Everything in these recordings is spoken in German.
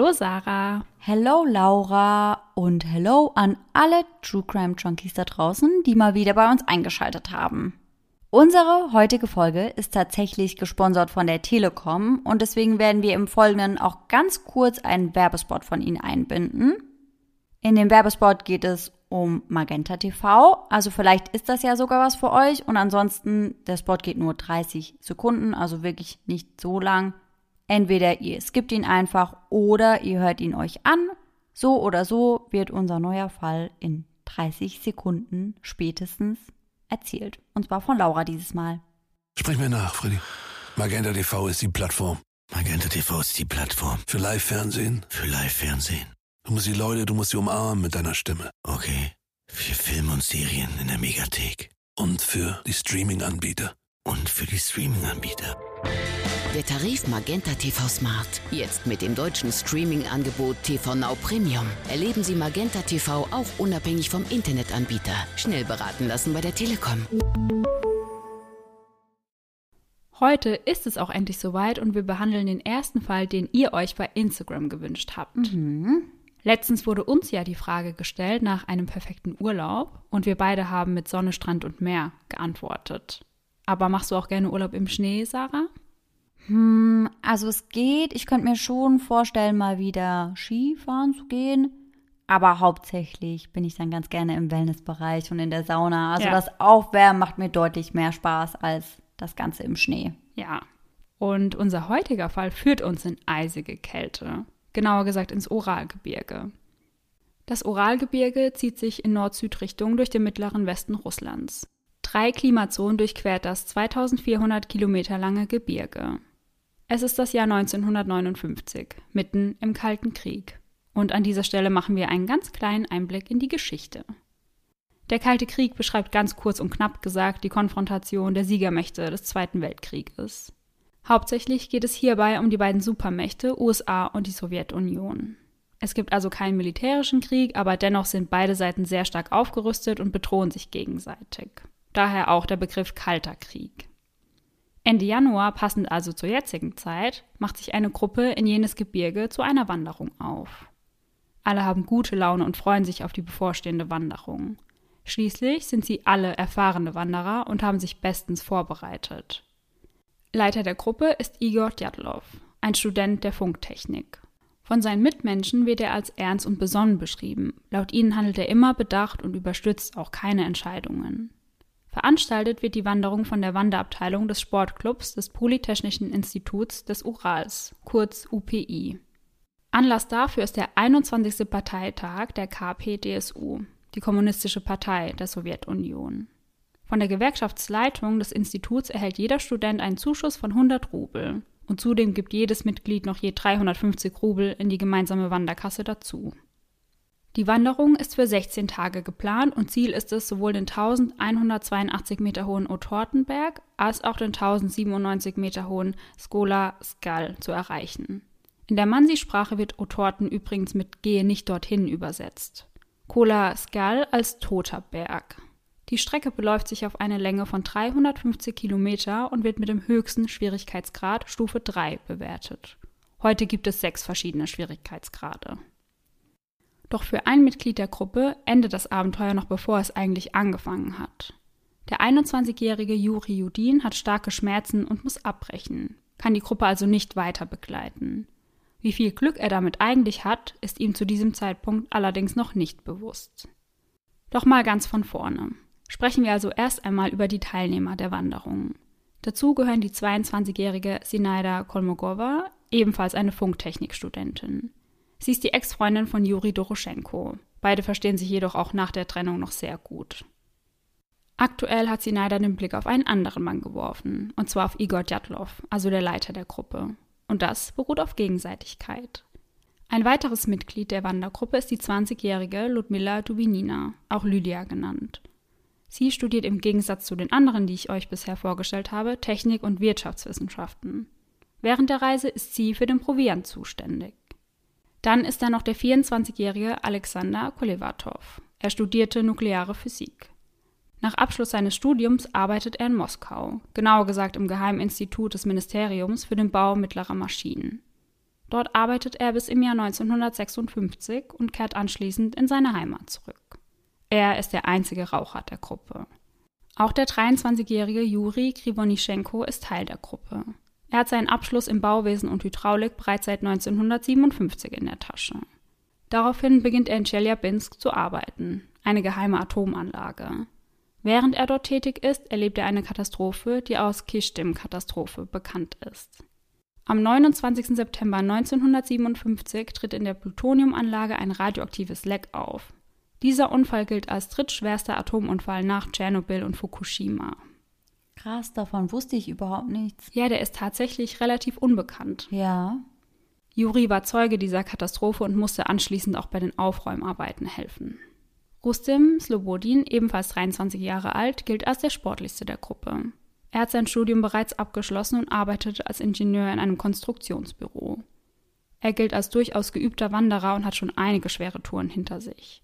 Hallo Sarah. Hello Laura und hello an alle True Crime Junkies da draußen, die mal wieder bei uns eingeschaltet haben. Unsere heutige Folge ist tatsächlich gesponsert von der Telekom und deswegen werden wir im Folgenden auch ganz kurz einen Werbespot von Ihnen einbinden. In dem Werbespot geht es um Magenta TV, also vielleicht ist das ja sogar was für euch und ansonsten der Spot geht nur 30 Sekunden, also wirklich nicht so lang. Entweder ihr skippt ihn einfach oder ihr hört ihn euch an. So oder so wird unser neuer Fall in 30 Sekunden spätestens erzählt. Und zwar von Laura dieses Mal. Sprich mir nach, Freddy. Magenta TV ist die Plattform. Magenta TV ist die Plattform. Für Live-Fernsehen? Für Live-Fernsehen. Du musst die Leute, du musst sie umarmen mit deiner Stimme. Okay. Für Filme und Serien in der Megathek. Und für die Streaming-Anbieter. Und für die Streaming-Anbieter. Der Tarif Magenta TV Smart. Jetzt mit dem deutschen Streaming-Angebot TV Now Premium. Erleben Sie Magenta TV auch unabhängig vom Internetanbieter. Schnell beraten lassen bei der Telekom. Heute ist es auch endlich soweit und wir behandeln den ersten Fall, den ihr euch bei Instagram gewünscht habt. Mhm. Letztens wurde uns ja die Frage gestellt nach einem perfekten Urlaub und wir beide haben mit Sonne, Strand und Meer geantwortet. Aber machst du auch gerne Urlaub im Schnee, Sarah? Hm, also es geht. Ich könnte mir schon vorstellen, mal wieder Skifahren zu gehen. Aber hauptsächlich bin ich dann ganz gerne im Wellnessbereich und in der Sauna. Also Ja. das Aufwärmen macht mir deutlich mehr Spaß als das Ganze im Schnee. Ja. Und unser heutiger Fall führt uns in eisige Kälte. Genauer gesagt ins Uralgebirge. Das Uralgebirge zieht sich in Nord-Süd-Richtung durch den mittleren Westen Russlands. Drei Klimazonen durchquert das 2400 Kilometer lange Gebirge. Es ist das Jahr 1959, mitten im Kalten Krieg. Und an dieser Stelle machen wir einen ganz kleinen Einblick in die Geschichte. Der Kalte Krieg beschreibt ganz kurz und knapp gesagt die Konfrontation der Siegermächte des Zweiten Weltkrieges. Hauptsächlich geht es hierbei um die beiden Supermächte USA und die Sowjetunion. Es gibt also keinen militärischen Krieg, aber dennoch sind beide Seiten sehr stark aufgerüstet und bedrohen sich gegenseitig. Daher auch der Begriff Kalter Krieg. Ende Januar, passend also zur jetzigen Zeit, macht sich eine Gruppe in jenes Gebirge zu einer Wanderung auf. Alle haben gute Laune und freuen sich auf die bevorstehende Wanderung. Schließlich sind sie alle erfahrene Wanderer und haben sich bestens vorbereitet. Leiter der Gruppe ist Igor Djatlov, ein Student der Funktechnik. Von seinen Mitmenschen wird er als ernst und besonnen beschrieben. Laut ihnen handelt er immer bedacht und überstürzt auch keine Entscheidungen. Veranstaltet wird die Wanderung von der Wanderabteilung des Sportclubs des Polytechnischen Instituts des Urals, kurz UPI. Anlass dafür ist der 21. Parteitag der KPDSU, die Kommunistische Partei der Sowjetunion. Von der Gewerkschaftsleitung des Instituts erhält jeder Student einen Zuschuss von 100 Rubel und zudem gibt jedes Mitglied noch je 350 Rubel in die gemeinsame Wanderkasse dazu. Die Wanderung ist für 16 Tage geplant und Ziel ist es, sowohl den 1182 Meter hohen Otortenberg als auch den 1097 Meter hohen Skola Skal zu erreichen. In der Mansi-Sprache wird Otorten übrigens mit Gehe nicht dorthin übersetzt. Kola Skal als toter Berg. Die Strecke beläuft sich auf eine Länge von 350 Kilometer und wird mit dem höchsten Schwierigkeitsgrad Stufe 3 bewertet. Heute gibt es sechs verschiedene Schwierigkeitsgrade. Doch für ein Mitglied der Gruppe endet das Abenteuer noch bevor es eigentlich angefangen hat. Der 21-jährige Juri Judin hat starke Schmerzen und muss abbrechen, kann die Gruppe also nicht weiter begleiten. Wie viel Glück er damit eigentlich hat, ist ihm zu diesem Zeitpunkt allerdings noch nicht bewusst. Doch mal ganz von vorne. Sprechen wir also erst einmal über die Teilnehmer der Wanderung. Dazu gehören die 22-jährige Sinaida Kolmogova, ebenfalls eine Funktechnikstudentin. Sie ist die Ex-Freundin von Juri Doroschenko. Beide verstehen sich jedoch auch nach der Trennung noch sehr gut. Aktuell hat Sinaida den Blick auf einen anderen Mann geworfen, und zwar auf Igor Djatlov, also der Leiter der Gruppe. Und das beruht auf Gegenseitigkeit. Ein weiteres Mitglied der Wandergruppe ist die 20-jährige Ludmila Dubinina, auch Lydia genannt. Sie studiert im Gegensatz zu den anderen, die ich euch bisher vorgestellt habe, Technik und Wirtschaftswissenschaften. Während der Reise ist sie für den Proviant zuständig. Dann ist da noch der 24-jährige Alexander Kolevatov. Er studierte nukleare Physik. Nach Abschluss seines Studiums arbeitet er in Moskau, genauer gesagt im Geheiminstitut des Ministeriums für den Bau mittlerer Maschinen. Dort arbeitet er bis im Jahr 1956 und kehrt anschließend in seine Heimat zurück. Er ist der einzige Raucher der Gruppe. Auch der 23-jährige Juri Krivonischenko ist Teil der Gruppe. Er hat seinen Abschluss im Bauwesen und Hydraulik bereits seit 1957 in der Tasche. Daraufhin beginnt er in Chelyabinsk zu arbeiten, eine geheime Atomanlage. Während er dort tätig ist, erlebt er eine Katastrophe, die als Kishtim-Katastrophe bekannt ist. Am 29. September 1957 tritt in der Plutoniumanlage ein radioaktives Leck auf. Dieser Unfall gilt als drittschwerster Atomunfall nach Tschernobyl und Fukushima. Krass, davon wusste ich überhaupt nichts. Ja, der ist tatsächlich relativ unbekannt. Ja. Juri war Zeuge dieser Katastrophe und musste anschließend auch bei den Aufräumarbeiten helfen. Rustem Slobodin, ebenfalls 23 Jahre alt, gilt als der sportlichste der Gruppe. Er hat sein Studium bereits abgeschlossen und arbeitet als Ingenieur in einem Konstruktionsbüro. Er gilt als durchaus geübter Wanderer und hat schon einige schwere Touren hinter sich.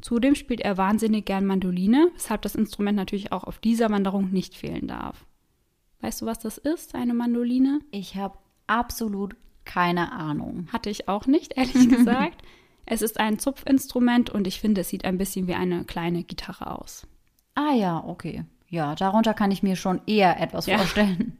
Zudem spielt er wahnsinnig gern Mandoline, weshalb das Instrument natürlich auch auf dieser Wanderung nicht fehlen darf. Weißt du, was das ist, eine Mandoline? Ich habe absolut keine Ahnung. Hatte ich auch nicht, ehrlich gesagt. Es ist ein Zupfinstrument und ich finde, es sieht ein bisschen wie eine kleine Gitarre aus. Ah ja, okay. Ja, darunter kann ich mir schon eher etwas Ja. vorstellen.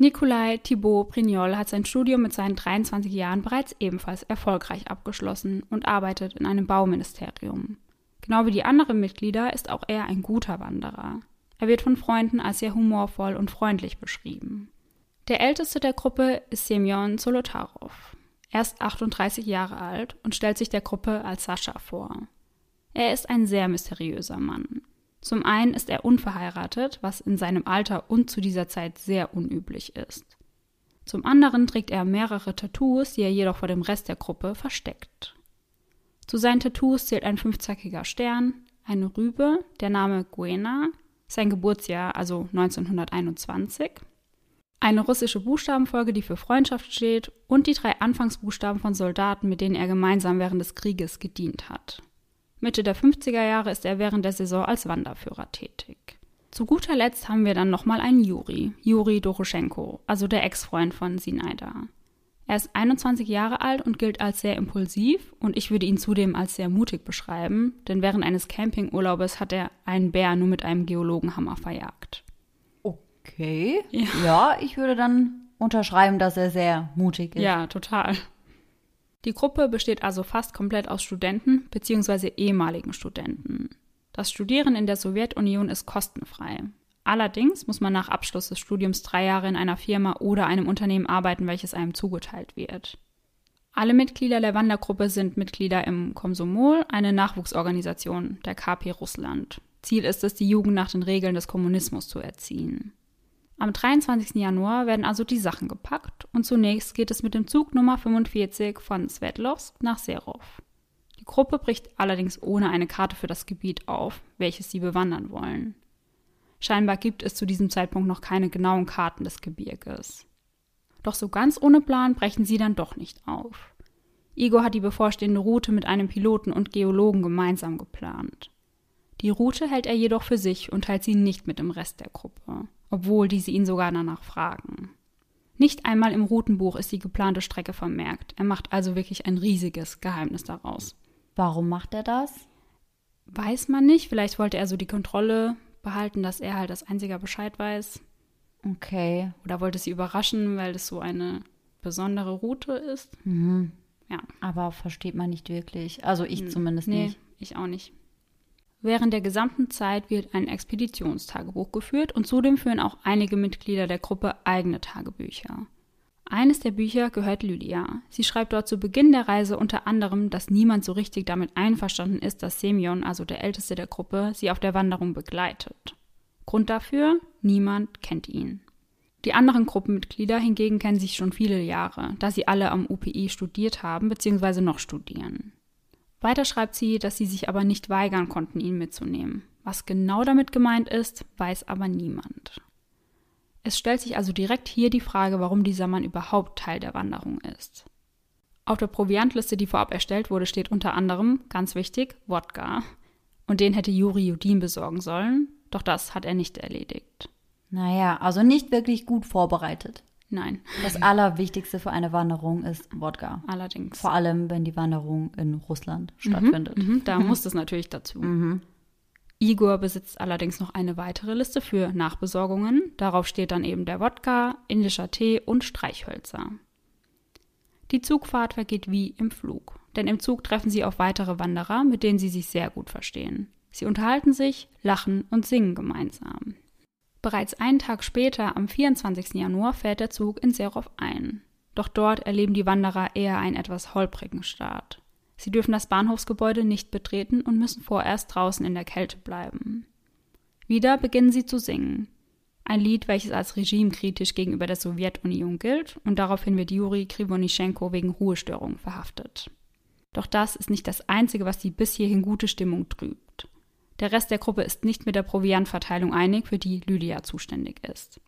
Nikolai Thibaut Prignol hat sein Studium mit seinen 23 Jahren bereits ebenfalls erfolgreich abgeschlossen und arbeitet in einem Bauministerium. Genau wie die anderen Mitglieder ist auch er ein guter Wanderer. Er wird von Freunden als sehr humorvoll und freundlich beschrieben. Der älteste der Gruppe ist Semyon Zolotarov. Er ist 38 Jahre alt und stellt sich der Gruppe als Sascha vor. Er ist ein sehr mysteriöser Mann. Zum einen ist er unverheiratet, was in seinem Alter und zu dieser Zeit sehr unüblich ist. Zum anderen trägt er mehrere Tattoos, die er jedoch vor dem Rest der Gruppe versteckt. Zu seinen Tattoos zählt ein fünfzackiger Stern, eine Rübe, der Name Guena, sein Geburtsjahr, also 1921, eine russische Buchstabenfolge, die für Freundschaft steht, und die drei Anfangsbuchstaben von Soldaten, mit denen er gemeinsam während des Krieges gedient hat. Mitte der 50er Jahre ist er während der Saison als Wanderführer tätig. Zu guter Letzt haben wir dann nochmal einen Juri, Juri Doroschenko, also der Ex-Freund von Sinaida. Er ist 21 Jahre alt und gilt als sehr impulsiv und ich würde ihn zudem als sehr mutig beschreiben, denn während eines Campingurlaubes hat er einen Bär nur mit einem Geologenhammer verjagt. Okay. Ja. Ja, ich würde dann unterschreiben, dass er sehr mutig ist. Ja, total. Die Gruppe besteht also fast komplett aus Studenten bzw. ehemaligen Studenten. Das Studieren in der Sowjetunion ist kostenfrei. Allerdings muss man nach Abschluss des Studiums drei Jahre in einer Firma oder einem Unternehmen arbeiten, welches einem zugeteilt wird. Alle Mitglieder der Wandergruppe sind Mitglieder im Komsomol, eine Nachwuchsorganisation der KP Russland. Ziel ist es, die Jugend nach den Regeln des Kommunismus zu erziehen. Am 23. Januar werden also die Sachen gepackt und zunächst geht es mit dem Zug Nummer 45 von Sverdlovsk nach Serov. Die Gruppe bricht allerdings ohne eine Karte für das Gebiet auf, welches sie bewandern wollen. Scheinbar gibt es zu diesem Zeitpunkt noch keine genauen Karten des Gebirges. Doch so ganz ohne Plan brechen sie dann doch nicht auf. Igor hat die bevorstehende Route mit einem Piloten und Geologen gemeinsam geplant. Die Route hält er jedoch für sich und teilt sie nicht mit dem Rest der Gruppe, obwohl diese ihn sogar danach fragen. Nicht einmal im Routenbuch ist die geplante Strecke vermerkt. Er macht also wirklich ein riesiges Geheimnis daraus. Warum macht er das? Weiß man nicht, vielleicht wollte er so die Kontrolle behalten, dass er halt als einziger Bescheid weiß. Okay. Oder wollte sie überraschen, weil es so eine besondere Route ist. Mhm. Ja. Aber versteht man nicht wirklich. Also ich Hm. zumindest nee, nicht. ich auch nicht. Während der gesamten Zeit wird ein Expeditionstagebuch geführt und zudem führen auch einige Mitglieder der Gruppe eigene Tagebücher. Eines der Bücher gehört Lydia. Sie schreibt dort zu Beginn der Reise unter anderem, dass niemand so richtig damit einverstanden ist, dass Semyon, also der Älteste der Gruppe, sie auf der Wanderung begleitet. Grund dafür? Niemand kennt ihn. Die anderen Gruppenmitglieder hingegen kennen sich schon viele Jahre, da sie alle am UPI studiert haben bzw. noch studieren. Weiter schreibt sie, dass sie sich aber nicht weigern konnten, ihn mitzunehmen. Was genau damit gemeint ist, weiß aber niemand. Es stellt sich also direkt hier die Frage, warum dieser Mann überhaupt Teil der Wanderung ist. Auf der Proviantliste, die vorab erstellt wurde, steht unter anderem, ganz wichtig, Wodka. Und den hätte Juri Judin besorgen sollen, doch das hat er nicht erledigt. Naja, also nicht wirklich gut vorbereitet. Nein, Das Allerwichtigste für eine Wanderung ist Wodka. allerdings. Vor allem, wenn die Wanderung in Russland stattfindet. Mhm, da muss es natürlich dazu. Igor besitzt allerdings noch eine weitere Liste für Nachbesorgungen. Darauf steht dann eben der Wodka, indischer Tee und Streichhölzer. Die Zugfahrt vergeht wie im Flug, denn im Zug treffen sie auf weitere Wanderer, mit denen sie sich sehr gut verstehen. Sie unterhalten sich, lachen und singen gemeinsam. Bereits einen Tag später, am 24. Januar, fährt der Zug in Serov ein. Doch dort erleben die Wanderer eher einen etwas holprigen Start. Sie dürfen das Bahnhofsgebäude nicht betreten und müssen vorerst draußen in der Kälte bleiben. Wieder beginnen sie zu singen. Ein Lied, welches als regimekritisch gegenüber der Sowjetunion gilt und daraufhin wird Juri Krivonischenko wegen Ruhestörung verhaftet. Doch das ist nicht das Einzige, was die bis hierhin gute Stimmung trübt. Der Rest der Gruppe ist nicht mit der Proviantverteilung einig, für die Lydia zuständig ist.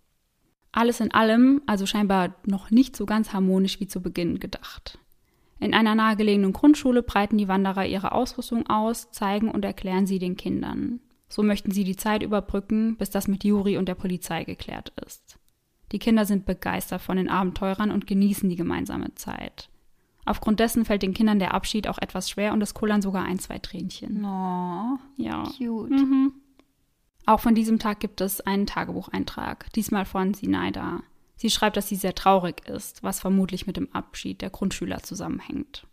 Alles in allem also scheinbar noch nicht so ganz harmonisch wie zu Beginn gedacht. In einer nahegelegenen Grundschule breiten die Wanderer ihre Ausrüstung aus, zeigen und erklären sie den Kindern. So möchten sie die Zeit überbrücken, bis das mit Juri und der Polizei geklärt ist. Die Kinder sind begeistert von den Abenteurern und genießen die gemeinsame Zeit. Aufgrund dessen fällt den Kindern der Abschied auch etwas schwer und es kullern sogar ein, zwei Tränchen. Oh, Ja. cute. Mhm. Auch von diesem Tag gibt es einen Tagebucheintrag, diesmal von Sinaida. Sie schreibt, dass sie sehr traurig ist, was vermutlich mit dem Abschied der Grundschüler zusammenhängt.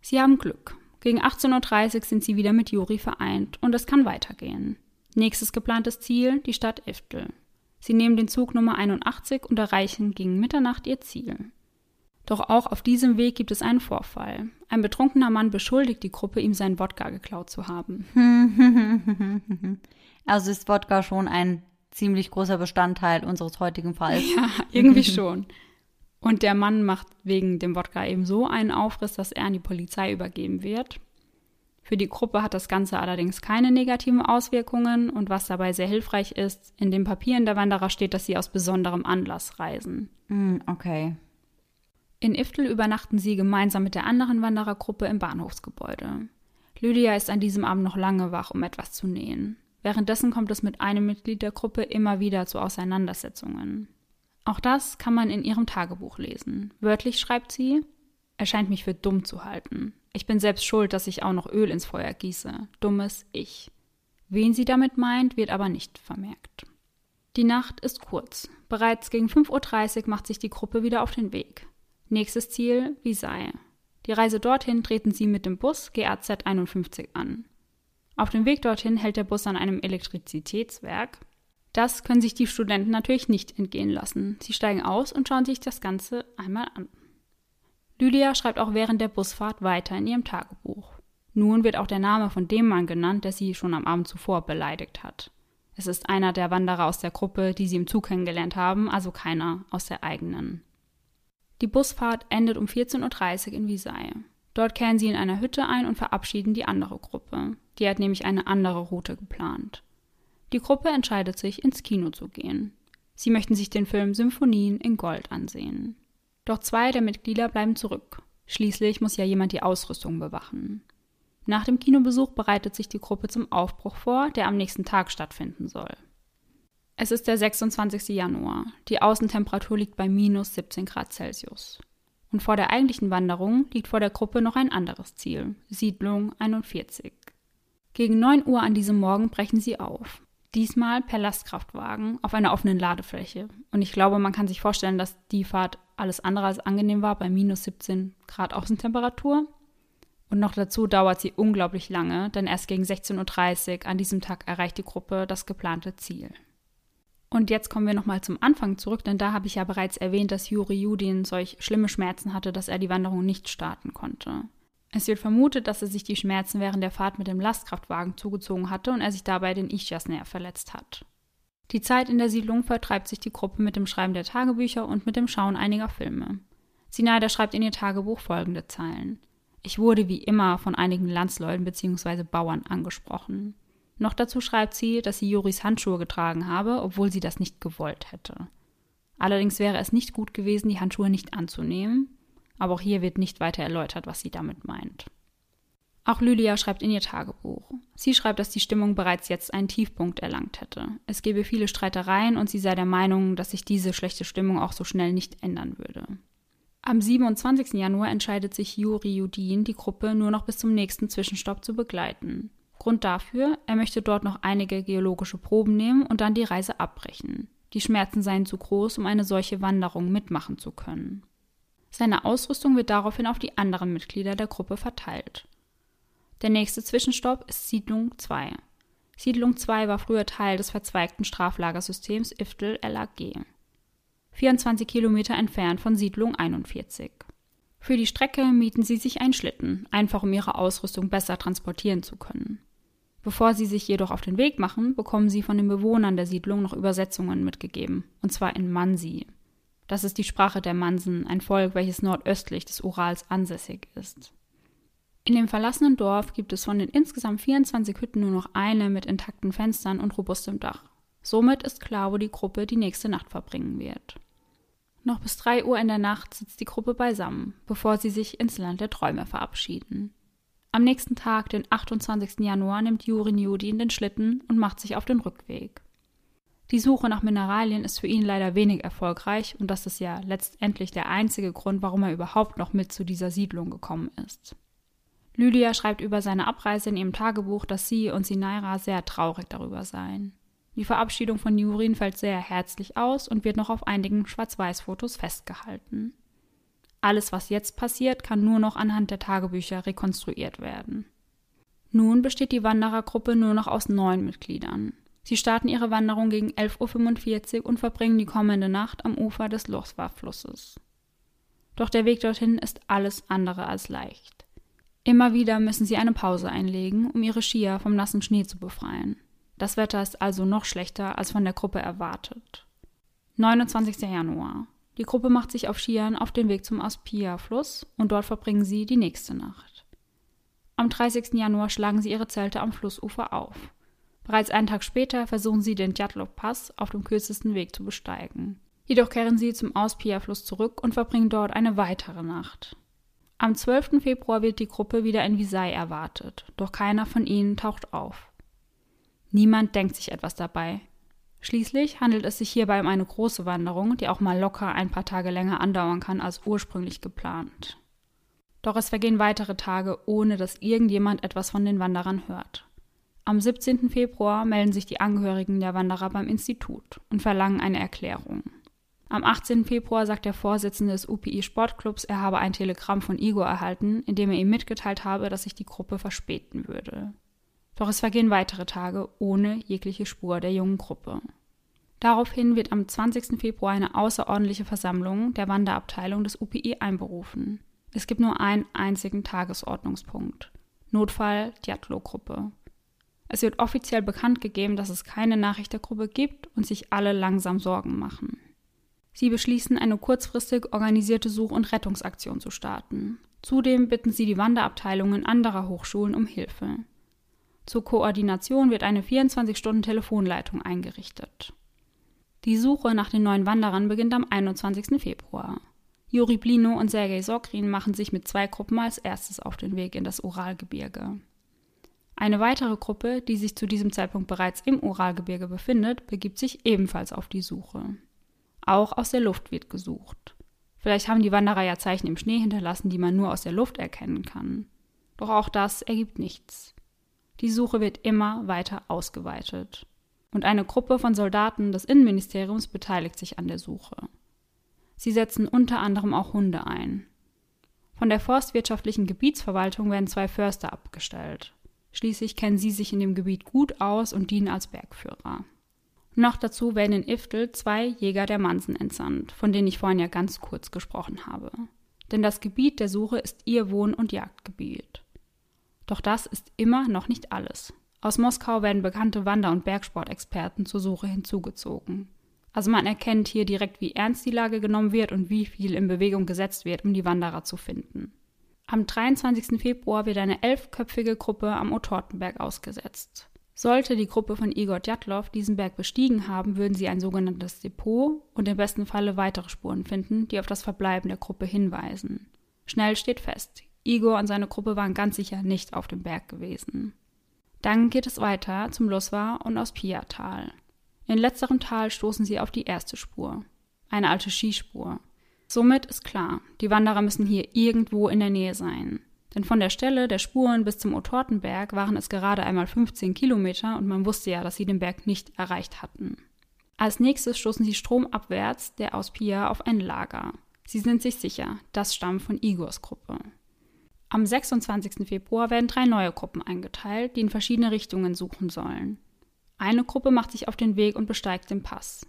Sie haben Glück. Gegen 18.30 Uhr sind sie wieder mit Juri vereint und es kann weitergehen. Nächstes geplantes Ziel, die Stadt Iftel. Sie nehmen den Zug Nummer 81 und erreichen gegen Mitternacht ihr Ziel. Doch auch auf diesem Weg gibt es einen Vorfall. Ein betrunkener Mann beschuldigt die Gruppe, ihm seinen Wodka geklaut zu haben. Also ist Wodka schon ein ziemlich großer Bestandteil unseres heutigen Falls. Ja, irgendwie schon. Und der Mann macht wegen dem Wodka eben so einen Aufriss, dass er an die Polizei übergeben wird. Für die Gruppe hat das Ganze allerdings keine negativen Auswirkungen und was dabei sehr hilfreich ist, in den Papieren der Wanderer steht, dass sie aus besonderem Anlass reisen. Hm, okay. In Iftel übernachten sie gemeinsam mit der anderen Wanderergruppe im Bahnhofsgebäude. Lydia ist an diesem Abend noch lange wach, um etwas zu nähen. Währenddessen kommt es mit einem Mitglied der Gruppe immer wieder zu Auseinandersetzungen. Auch das kann man in ihrem Tagebuch lesen. Wörtlich schreibt sie, er scheint mich für dumm zu halten. Ich bin selbst schuld, dass ich auch noch Öl ins Feuer gieße. Dummes Ich. Wen sie damit meint, wird aber nicht vermerkt. Die Nacht ist kurz. Bereits gegen 5.30 Uhr macht sich die Gruppe wieder auf den Weg. Nächstes Ziel, Visay. Die Reise dorthin treten sie mit dem Bus GAZ 51 an. Auf dem Weg dorthin hält der Bus an einem Elektrizitätswerk. Das können sich die Studenten natürlich nicht entgehen lassen. Sie steigen aus und schauen sich das Ganze einmal an. Lydia schreibt auch während der Busfahrt weiter in ihrem Tagebuch. Nun wird auch der Name von dem Mann genannt, der sie schon am Abend zuvor beleidigt hat. Es ist einer der Wanderer aus der Gruppe, die sie im Zug kennengelernt haben, also keiner aus der eigenen. Die Busfahrt endet um 14.30 Uhr in Visay. Dort kehren sie in einer Hütte ein und verabschieden die andere Gruppe. Die hat nämlich eine andere Route geplant. Die Gruppe entscheidet sich, ins Kino zu gehen. Sie möchten sich den Film Symphonien in Gold ansehen. Doch zwei der Mitglieder bleiben zurück. Schließlich muss ja jemand die Ausrüstung bewachen. Nach dem Kinobesuch bereitet sich die Gruppe zum Aufbruch vor, der am nächsten Tag stattfinden soll. Es ist der 26. Januar. Die Außentemperatur liegt bei minus 17 Grad Celsius. Und vor der eigentlichen Wanderung liegt vor der Gruppe noch ein anderes Ziel, Siedlung 41. Gegen 9 Uhr an diesem Morgen brechen sie auf. Diesmal per Lastkraftwagen auf einer offenen Ladefläche. Und ich glaube, man kann sich vorstellen, dass die Fahrt alles andere als angenehm war bei minus 17 Grad Außentemperatur. Und noch dazu dauert sie unglaublich lange, denn erst gegen 16.30 Uhr an diesem Tag erreicht die Gruppe das geplante Ziel. Und jetzt kommen wir nochmal zum Anfang zurück, denn da habe ich ja bereits erwähnt, dass Juri Judin solch schlimme Schmerzen hatte, dass er die Wanderung nicht starten konnte. Es wird vermutet, dass er sich die Schmerzen während der Fahrt mit dem Lastkraftwagen zugezogen hatte und er sich dabei den Ischiasnerv verletzt hat. Die Zeit in der Siedlung vertreibt sich die Gruppe mit dem Schreiben der Tagebücher und mit dem Schauen einiger Filme. Sinaida schreibt in ihr Tagebuch folgende Zeilen. Ich wurde wie immer von einigen Landsleuten bzw. Bauern angesprochen. Noch dazu schreibt sie, dass sie Juris Handschuhe getragen habe, obwohl sie das nicht gewollt hätte. Allerdings wäre es nicht gut gewesen, die Handschuhe nicht anzunehmen, aber auch hier wird nicht weiter erläutert, was sie damit meint. Auch Lydia schreibt in ihr Tagebuch. Sie schreibt, dass die Stimmung bereits jetzt einen Tiefpunkt erlangt hätte. Es gebe viele Streitereien und sie sei der Meinung, dass sich diese schlechte Stimmung auch so schnell nicht ändern würde. Am 27. Januar entscheidet sich Juri Judin, die Gruppe nur noch bis zum nächsten Zwischenstopp zu begleiten. Grund dafür, er möchte dort noch einige geologische Proben nehmen und dann die Reise abbrechen. Die Schmerzen seien zu groß, um eine solche Wanderung mitmachen zu können. Seine Ausrüstung wird daraufhin auf die anderen Mitglieder der Gruppe verteilt. Der nächste Zwischenstopp ist Siedlung 2. Siedlung 2 war früher Teil des verzweigten Straflagersystems Iftel LAG. 24 Kilometer entfernt von Siedlung 41. Für die Strecke mieten sie sich einen Schlitten, einfach um ihre Ausrüstung besser transportieren zu können. Bevor sie sich jedoch auf den Weg machen, bekommen sie von den Bewohnern der Siedlung noch Übersetzungen mitgegeben, und zwar in Mansi. Das ist die Sprache der Mansen, ein Volk, welches nordöstlich des Urals ansässig ist. In dem verlassenen Dorf gibt es von den insgesamt 24 Hütten nur noch eine mit intakten Fenstern und robustem Dach. Somit ist klar, wo die Gruppe die nächste Nacht verbringen wird. Noch bis 3 Uhr in der Nacht sitzt die Gruppe beisammen, bevor sie sich ins Land der Träume verabschieden. Am nächsten Tag, den 28. Januar, nimmt Juri Nudin den Schlitten und macht sich auf den Rückweg. Die Suche nach Mineralien ist für ihn leider wenig erfolgreich und das ist ja letztendlich der einzige Grund, warum er überhaupt noch mit zu dieser Siedlung gekommen ist. Lydia schreibt über seine Abreise in ihrem Tagebuch, dass sie und Sinaira sehr traurig darüber seien. Die Verabschiedung von Jurin fällt sehr herzlich aus und wird noch auf einigen Schwarz-Weiß-Fotos festgehalten. Alles, was jetzt passiert, kann nur noch anhand der Tagebücher rekonstruiert werden. Nun besteht die Wanderergruppe nur noch aus neun Mitgliedern. Sie starten ihre Wanderung gegen 11.45 Uhr und verbringen die kommende Nacht am Ufer des Lochswa-Flusses. Doch der Weg dorthin ist alles andere als leicht. Immer wieder müssen sie eine Pause einlegen, um ihre Skier vom nassen Schnee zu befreien. Das Wetter ist also noch schlechter als von der Gruppe erwartet. 29. Januar. Die Gruppe macht sich auf Skiern auf den Weg zum Aspia-Fluss und dort verbringen sie die nächste Nacht. Am 30. Januar schlagen sie ihre Zelte am Flussufer auf. Bereits einen Tag später versuchen sie den Djatlov-Pass auf dem kürzesten Weg zu besteigen. Jedoch kehren sie zum Auspia-Fluss zurück und verbringen dort eine weitere Nacht. Am 12. Februar wird die Gruppe wieder in Visay erwartet, doch keiner von ihnen taucht auf. Niemand denkt sich etwas dabei. Schließlich handelt es sich hierbei um eine große Wanderung, die auch mal locker ein paar Tage länger andauern kann als ursprünglich geplant. Doch es vergehen weitere Tage, ohne dass irgendjemand etwas von den Wanderern hört. Am 17. Februar melden sich die Angehörigen der Wanderer beim Institut und verlangen eine Erklärung. Am 18. Februar sagt der Vorsitzende des UPI Sportclubs, er habe ein Telegramm von Igor erhalten, in dem er ihm mitgeteilt habe, dass sich die Gruppe verspäten würde. Doch es vergehen weitere Tage ohne jegliche Spur der jungen Gruppe. Daraufhin wird am 20. Februar eine außerordentliche Versammlung der Wanderabteilung des UPI einberufen. Es gibt nur einen einzigen Tagesordnungspunkt. Notfall Diatlo-Gruppe. Es wird offiziell bekannt gegeben, dass es keine Nachricht der Gruppe gibt und sich alle langsam Sorgen machen. Sie beschließen, eine kurzfristig organisierte Such- und Rettungsaktion zu starten. Zudem bitten sie die Wanderabteilungen anderer Hochschulen um Hilfe. Zur Koordination wird eine 24-Stunden-Telefonleitung eingerichtet. Die Suche nach den neuen Wanderern beginnt am 21. Februar. Juri Blino und Sergei Sokrin machen sich mit zwei Gruppen als erstes auf den Weg in das Uralgebirge. Eine weitere Gruppe, die sich zu diesem Zeitpunkt bereits im Uralgebirge befindet, begibt sich ebenfalls auf die Suche. Auch aus der Luft wird gesucht. Vielleicht haben die Wanderer ja Zeichen im Schnee hinterlassen, die man nur aus der Luft erkennen kann. Doch auch das ergibt nichts. Die Suche wird immer weiter ausgeweitet. Und eine Gruppe von Soldaten des Innenministeriums beteiligt sich an der Suche. Sie setzen unter anderem auch Hunde ein. Von der forstwirtschaftlichen Gebietsverwaltung werden zwei Förster abgestellt. Schließlich kennen sie sich in dem Gebiet gut aus und dienen als Bergführer. Noch dazu werden in Iftel zwei Jäger der Mansen entsandt, von denen ich vorhin ja ganz kurz gesprochen habe. Denn das Gebiet der Suche ist ihr Wohn- und Jagdgebiet. Doch das ist immer noch nicht alles. Aus Moskau werden bekannte Wander- und Bergsportexperten zur Suche hinzugezogen. Also man erkennt hier direkt, wie ernst die Lage genommen wird und wie viel in Bewegung gesetzt wird, um die Wanderer zu finden. Am 23. Februar wird eine elfköpfige Gruppe am Otortenberg ausgesetzt. Sollte die Gruppe von Igor Djatlov diesen Berg bestiegen haben, würden sie ein sogenanntes Depot und im besten Falle weitere Spuren finden, die auf das Verbleiben der Gruppe hinweisen. Schnell steht fest, Igor und seine Gruppe waren ganz sicher nicht auf dem Berg gewesen. Dann geht es weiter zum Loswa und Auspia-Tal. In letzterem Tal stoßen sie auf die erste Spur, eine alte Skispur. Somit ist klar, die Wanderer müssen hier irgendwo in der Nähe sein. Denn von der Stelle der Spuren bis zum Otortenberg waren es gerade einmal 15 Kilometer und man wusste ja, dass sie den Berg nicht erreicht hatten. Als nächstes stoßen sie stromabwärts der Auspia auf ein Lager. Sie sind sich sicher, das stammt von Igors Gruppe. Am 26. Februar werden drei neue Gruppen eingeteilt, die in verschiedene Richtungen suchen sollen. Eine Gruppe macht sich auf den Weg und besteigt den Pass.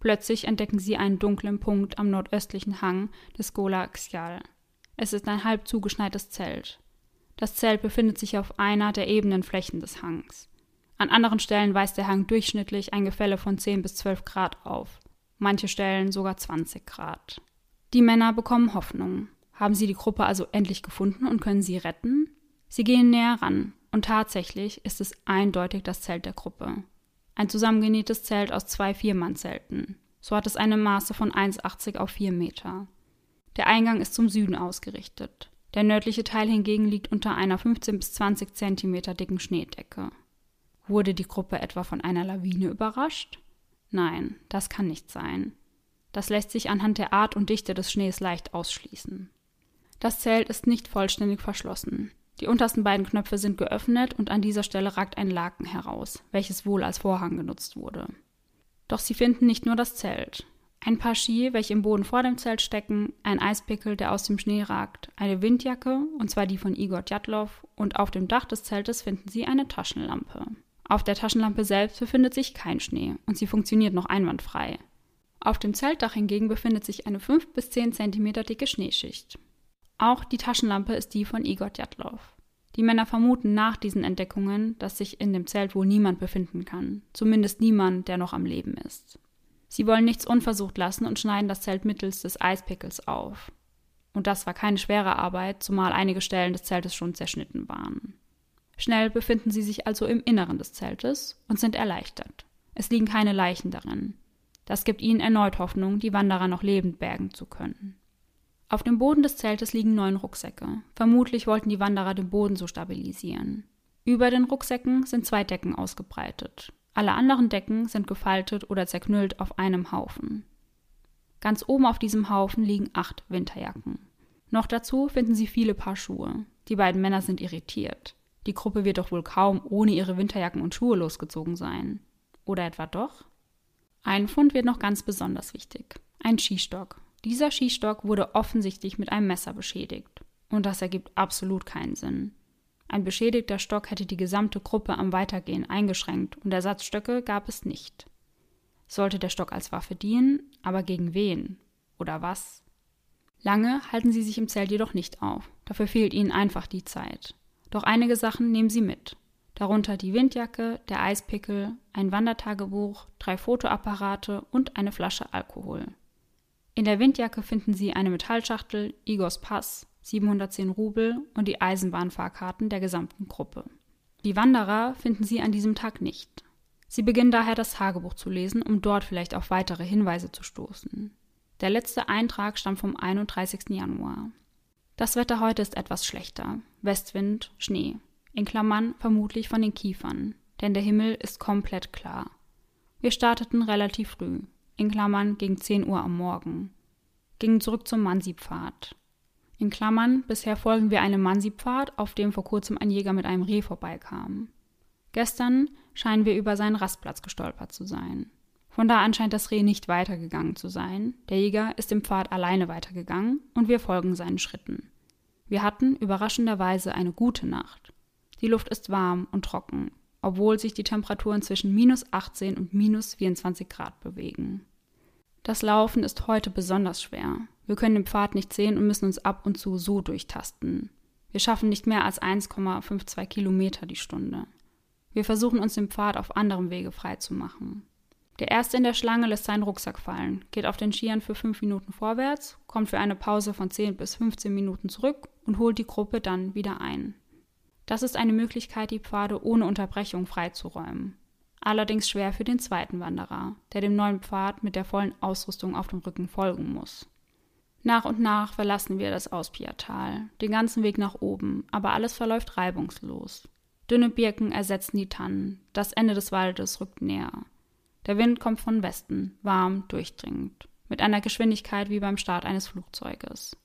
Plötzlich entdecken sie einen dunklen Punkt am nordöstlichen Hang des Gola Xial. Es ist ein halb zugeschneites Zelt. Das Zelt befindet sich auf einer der ebenen Flächen des Hangs. An anderen Stellen weist der Hang durchschnittlich ein Gefälle von 10 bis 12 Grad auf, manche Stellen sogar 20 Grad. Die Männer bekommen Hoffnung. Haben sie die Gruppe also endlich gefunden und können sie retten? Sie gehen näher ran und tatsächlich ist es eindeutig das Zelt der Gruppe. Ein zusammengenähtes Zelt aus zwei Viermannzelten. So hat es eine Maße von 1,80 auf 4 Meter. Der Eingang ist zum Süden ausgerichtet. Der nördliche Teil hingegen liegt unter einer 15 bis 20 Zentimeter dicken Schneedecke. Wurde die Gruppe etwa von einer Lawine überrascht? Nein, das kann nicht sein. Das lässt sich anhand der Art und Dichte des Schnees leicht ausschließen. Das Zelt ist nicht vollständig verschlossen. Die untersten beiden Knöpfe sind geöffnet und an dieser Stelle ragt ein Laken heraus, welches wohl als Vorhang genutzt wurde. Doch sie finden nicht nur das Zelt. Ein paar Ski, welche im Boden vor dem Zelt stecken, ein Eispickel, der aus dem Schnee ragt, eine Windjacke, und zwar die von Igor Djatlov, und auf dem Dach des Zeltes finden sie eine Taschenlampe. Auf der Taschenlampe selbst befindet sich kein Schnee und sie funktioniert noch einwandfrei. Auf dem Zeltdach hingegen befindet sich eine 5 bis 10 cm dicke Schneeschicht. Auch die Taschenlampe ist die von Igor Djatlov. Die Männer vermuten nach diesen Entdeckungen, dass sich in dem Zelt wohl niemand befinden kann, zumindest niemand, der noch am Leben ist. Sie wollen nichts unversucht lassen und schneiden das Zelt mittels des Eispickels auf. Und das war keine schwere Arbeit, zumal einige Stellen des Zeltes schon zerschnitten waren. Schnell befinden sie sich also im Inneren des Zeltes und sind erleichtert. Es liegen keine Leichen darin. Das gibt ihnen erneut Hoffnung, die Wanderer noch lebend bergen zu können. Auf dem Boden des Zeltes liegen neun Rucksäcke. Vermutlich wollten die Wanderer den Boden so stabilisieren. Über den Rucksäcken sind zwei Decken ausgebreitet. Alle anderen Decken sind gefaltet oder zerknüllt auf einem Haufen. Ganz oben auf diesem Haufen liegen acht Winterjacken. Noch dazu finden sie viele Paar Schuhe. Die beiden Männer sind irritiert. Die Gruppe wird doch wohl kaum ohne ihre Winterjacken und Schuhe losgezogen sein. Oder etwa doch? Ein Fund wird noch ganz besonders wichtig. Ein Skistock. Dieser Skistock wurde offensichtlich mit einem Messer beschädigt. Und das ergibt absolut keinen Sinn. Ein beschädigter Stock hätte die gesamte Gruppe am Weitergehen eingeschränkt und Ersatzstöcke gab es nicht. Sollte der Stock als Waffe dienen, aber gegen wen oder was? Lange halten sie sich im Zelt jedoch nicht auf, dafür fehlt ihnen einfach die Zeit. Doch einige Sachen nehmen sie mit, darunter die Windjacke, der Eispickel, ein Wandertagebuch, drei Fotoapparate und eine Flasche Alkohol. In der Windjacke finden sie eine Metallschachtel, Igors Pass, 710 Rubel und die Eisenbahnfahrkarten der gesamten Gruppe. Die Wanderer finden sie an diesem Tag nicht. Sie beginnen daher das Tagebuch zu lesen, um dort vielleicht auf weitere Hinweise zu stoßen. Der letzte Eintrag stammt vom 31. Januar. Das Wetter heute ist etwas schlechter. Westwind, Schnee. In Klammern vermutlich von den Kiefern, denn der Himmel ist komplett klar. Wir starteten relativ früh, in Klammern gegen 10 Uhr am Morgen, gingen zurück zum Mansi-Pfad. In Klammern, bisher folgen wir einem Mansi-Pfad, auf dem vor kurzem ein Jäger mit einem Reh vorbeikam. Gestern scheinen wir über seinen Rastplatz gestolpert zu sein. Von da an scheint das Reh nicht weitergegangen zu sein. Der Jäger ist im Pfad alleine weitergegangen und wir folgen seinen Schritten. Wir hatten überraschenderweise eine gute Nacht. Die Luft ist warm und trocken, obwohl sich die Temperaturen zwischen minus 18 und minus 24 Grad bewegen. Das Laufen ist heute besonders schwer. Wir können den Pfad nicht sehen und müssen uns ab und zu so durchtasten. Wir schaffen nicht mehr als 1,52 Kilometer die Stunde. Wir versuchen uns den Pfad auf anderem Wege freizumachen. Der Erste in der Schlange lässt seinen Rucksack fallen, geht auf den Skiern für fünf Minuten vorwärts, kommt für eine Pause von 10 bis 15 Minuten zurück und holt die Gruppe dann wieder ein. Das ist eine Möglichkeit, die Pfade ohne Unterbrechung freizuräumen allerdings schwer für den zweiten Wanderer, der dem neuen Pfad mit der vollen Ausrüstung auf dem Rücken folgen muss. Nach und nach verlassen wir das Auspiertal, den ganzen Weg nach oben, aber alles verläuft reibungslos. Dünne Birken ersetzen die Tannen, das Ende des Waldes rückt näher. Der Wind kommt von Westen, warm, durchdringend, mit einer Geschwindigkeit wie beim Start eines Flugzeuges.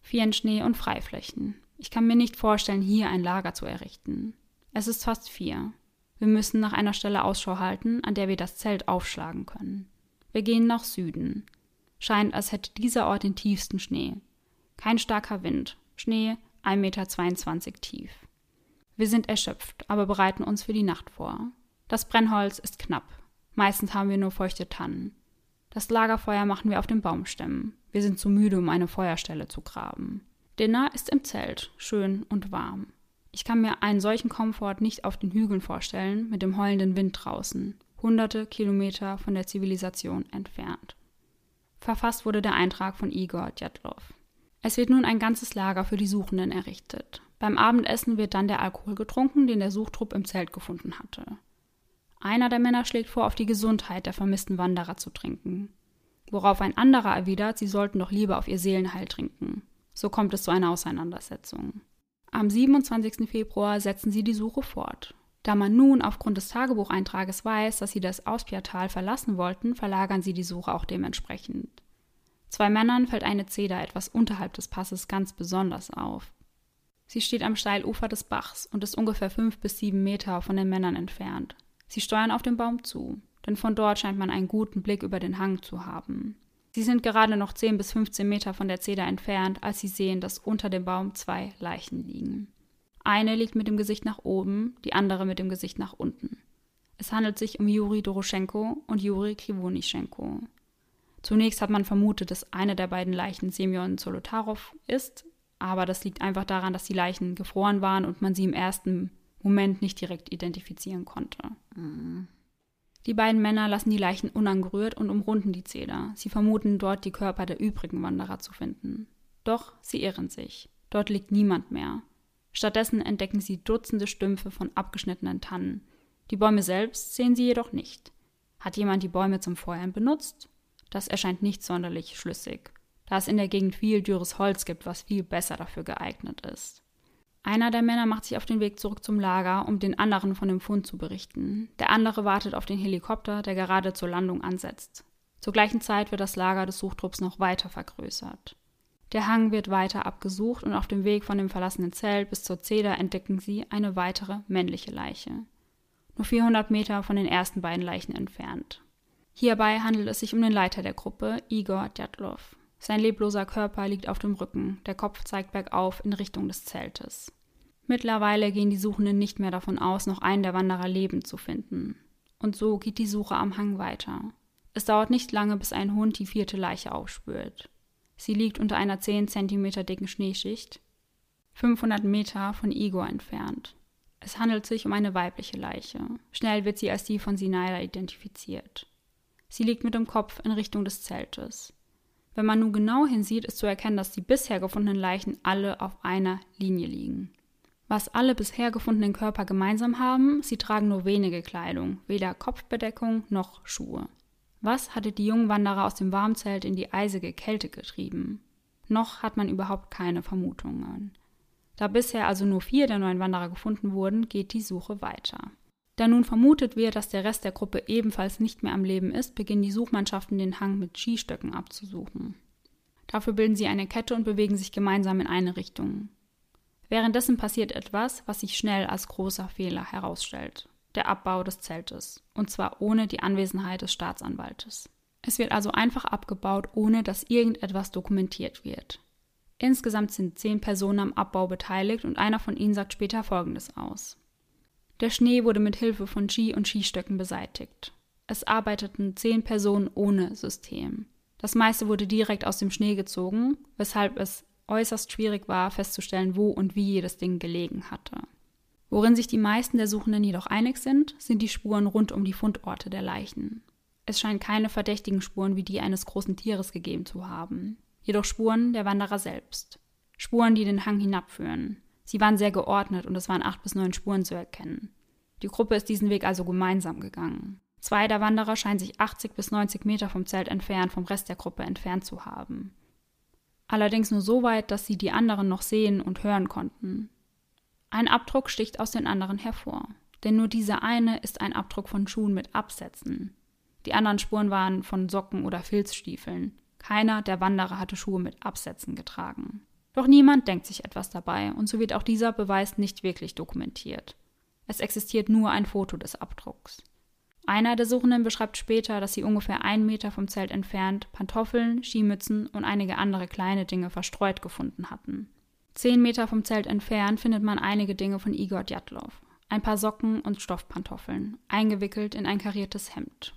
Vielen Schnee und Freiflächen. Ich kann mir nicht vorstellen, hier ein Lager zu errichten. Es ist fast vier. Wir müssen nach einer Stelle Ausschau halten, an der wir das Zelt aufschlagen können. Wir gehen nach Süden, scheint, als hätte dieser Ort den tiefsten Schnee. Kein starker Wind, Schnee 1,22 Meter tief. Wir sind erschöpft, aber bereiten uns für die Nacht vor. Das Brennholz ist knapp. Meistens haben wir nur feuchte Tannen. Das Lagerfeuer machen wir auf den Baumstämmen. Wir sind zu müde, um eine Feuerstelle zu graben. Dinner ist im Zelt, schön und warm. Ich kann mir einen solchen Komfort nicht auf den Hügeln vorstellen, mit dem heulenden Wind draußen, hunderte Kilometer von der Zivilisation entfernt. Verfasst wurde der Eintrag von Igor Djatlov. Es wird nun ein ganzes Lager für die Suchenden errichtet. Beim Abendessen wird dann der Alkohol getrunken, den der Suchtrupp im Zelt gefunden hatte. Einer der Männer schlägt vor, auf die Gesundheit der vermissten Wanderer zu trinken. Worauf ein anderer erwidert, sie sollten doch lieber auf ihr Seelenheil trinken. So kommt es zu einer Auseinandersetzung. Am 27. Februar setzen sie die Suche fort. Da man nun aufgrund des Tagebucheintrages weiß, dass sie das Auspiertal verlassen wollten, verlagern sie die Suche auch dementsprechend. Zwei Männern fällt eine Zeder etwas unterhalb des Passes ganz besonders auf. Sie steht am Steilufer des Bachs und ist ungefähr fünf bis sieben Meter von den Männern entfernt. Sie steuern auf den Baum zu, denn von dort scheint man einen guten Blick über den Hang zu haben. Sie sind gerade noch zehn bis fünfzehn Meter von der Zeder entfernt, als sie sehen, dass unter dem Baum zwei Leichen liegen. Eine liegt mit dem Gesicht nach oben, die andere mit dem Gesicht nach unten. Es handelt sich um Juri Doroschenko und Juri Krivonischenko. Zunächst hat man vermutet, dass eine der beiden Leichen Semyon Zolotarov ist, aber das liegt einfach daran, dass die Leichen gefroren waren und man sie im ersten Moment nicht direkt identifizieren konnte. Mhm. Die beiden Männer lassen die Leichen unangerührt und umrunden die Zeder. Sie vermuten dort die Körper der übrigen Wanderer zu finden. Doch sie irren sich. Dort liegt niemand mehr. Stattdessen entdecken sie Dutzende Stümpfe von abgeschnittenen Tannen. Die Bäume selbst sehen sie jedoch nicht. Hat jemand die Bäume zum Feuern benutzt? Das erscheint nicht sonderlich schlüssig, da es in der Gegend viel dürres Holz gibt, was viel besser dafür geeignet ist. Einer der Männer macht sich auf den Weg zurück zum Lager, um den anderen von dem Fund zu berichten. Der andere wartet auf den Helikopter, der gerade zur Landung ansetzt. Zur gleichen Zeit wird das Lager des Suchtrupps noch weiter vergrößert. Der Hang wird weiter abgesucht und auf dem Weg von dem verlassenen Zelt bis zur Zeder entdecken sie eine weitere männliche Leiche. Nur 400 Meter von den ersten beiden Leichen entfernt. Hierbei handelt es sich um den Leiter der Gruppe, Igor Djatlov. Sein lebloser Körper liegt auf dem Rücken, der Kopf zeigt bergauf in Richtung des Zeltes. Mittlerweile gehen die Suchenden nicht mehr davon aus, noch einen der Wanderer lebend zu finden. Und so geht die Suche am Hang weiter. Es dauert nicht lange, bis ein Hund die vierte Leiche aufspürt. Sie liegt unter einer 10 cm dicken Schneeschicht, 500 Meter von Igor entfernt. Es handelt sich um eine weibliche Leiche. Schnell wird sie als die von Sinaida identifiziert. Sie liegt mit dem Kopf in Richtung des Zeltes. Wenn man nun genau hinsieht, ist zu erkennen, dass die bisher gefundenen Leichen alle auf einer Linie liegen. Was alle bisher gefundenen Körper gemeinsam haben, sie tragen nur wenige Kleidung, weder Kopfbedeckung noch Schuhe. Was hatte die jungen Wanderer aus dem Warmzelt in die eisige Kälte getrieben? Noch hat man überhaupt keine Vermutungen. Da bisher also nur vier der neuen Wanderer gefunden wurden, geht die Suche weiter. Da nun vermutet wird, dass der Rest der Gruppe ebenfalls nicht mehr am Leben ist, beginnen die Suchmannschaften den Hang mit Skistöcken abzusuchen. Dafür bilden sie eine Kette und bewegen sich gemeinsam in eine Richtung. Währenddessen passiert etwas, was sich schnell als großer Fehler herausstellt der Abbau des Zeltes, und zwar ohne die Anwesenheit des Staatsanwaltes. Es wird also einfach abgebaut, ohne dass irgendetwas dokumentiert wird. Insgesamt sind zehn Personen am Abbau beteiligt und einer von ihnen sagt später Folgendes aus. Der Schnee wurde mit Hilfe von Ski und Skistöcken beseitigt. Es arbeiteten zehn Personen ohne System. Das meiste wurde direkt aus dem Schnee gezogen, weshalb es äußerst schwierig war, festzustellen, wo und wie jedes Ding gelegen hatte. Worin sich die meisten der Suchenden jedoch einig sind, sind die Spuren rund um die Fundorte der Leichen. Es scheint keine verdächtigen Spuren wie die eines großen Tieres gegeben zu haben, jedoch Spuren der Wanderer selbst. Spuren, die den Hang hinabführen. Sie waren sehr geordnet und es waren acht bis neun Spuren zu erkennen. Die Gruppe ist diesen Weg also gemeinsam gegangen. Zwei der Wanderer scheinen sich 80 bis 90 Meter vom Zelt entfernt vom Rest der Gruppe entfernt zu haben. allerdings nur so weit, dass sie die anderen noch sehen und hören konnten. Ein Abdruck sticht aus den anderen hervor, denn nur dieser eine ist ein Abdruck von Schuhen mit Absätzen. Die anderen Spuren waren von Socken oder Filzstiefeln. Keiner der Wanderer hatte Schuhe mit Absätzen getragen. Doch niemand denkt sich etwas dabei, und so wird auch dieser Beweis nicht wirklich dokumentiert. Es existiert nur ein Foto des Abdrucks. Einer der Suchenden beschreibt später, dass sie ungefähr einen Meter vom Zelt entfernt Pantoffeln, Skimützen und einige andere kleine Dinge verstreut gefunden hatten. Zehn Meter vom Zelt entfernt findet man einige Dinge von Igor Djatlov. Ein paar Socken und Stoffpantoffeln, eingewickelt in ein kariertes Hemd.